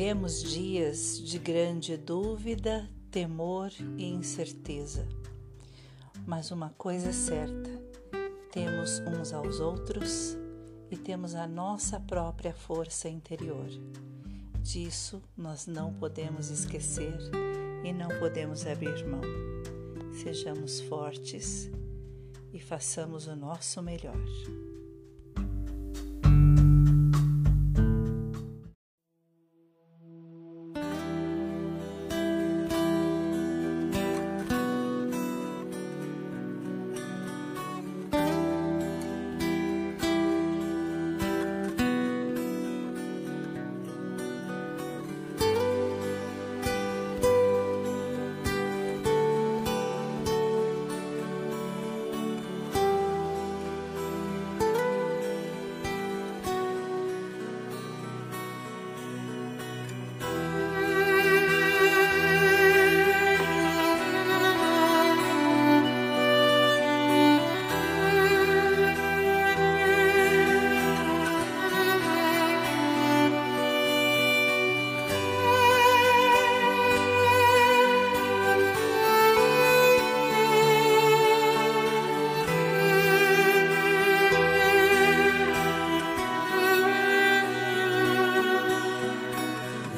Vivemos dias de grande dúvida, temor e incerteza. Mas uma coisa é certa: temos uns aos outros e temos a nossa própria força interior. Disso nós não podemos esquecer e não podemos abrir mão. Sejamos fortes e façamos o nosso melhor.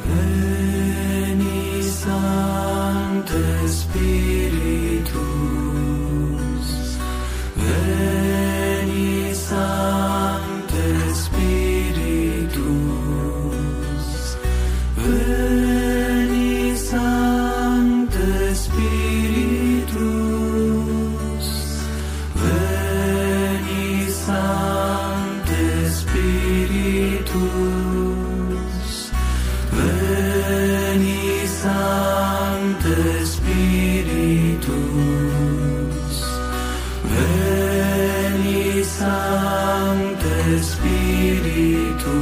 Hey. Veni Sancte Spiritus, Veni Sancte Spiritus,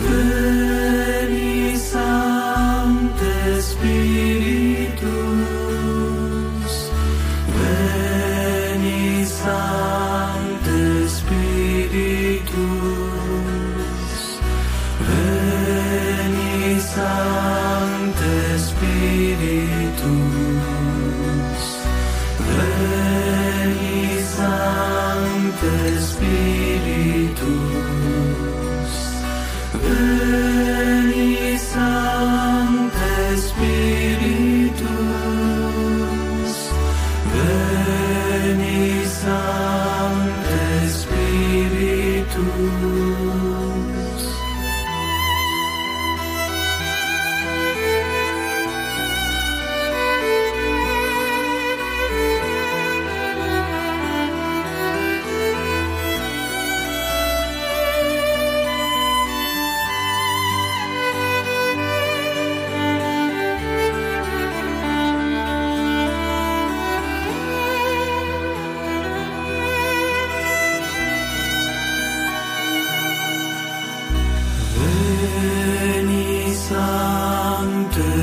Veni Sancte Spiritus, Veni Sancte Sancte Spiritus, veni Sancte Spiritus, veni Sancte Spiritus, veni Sancte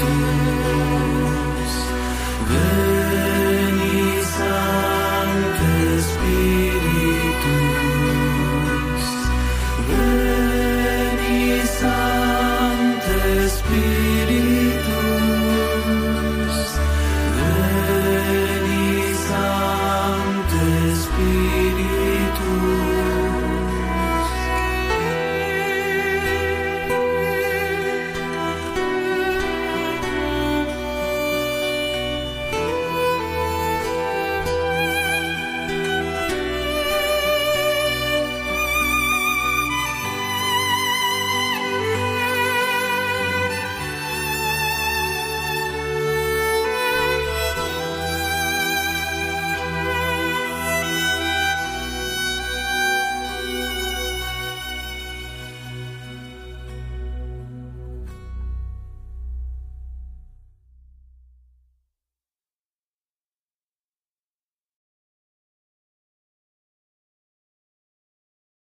tú.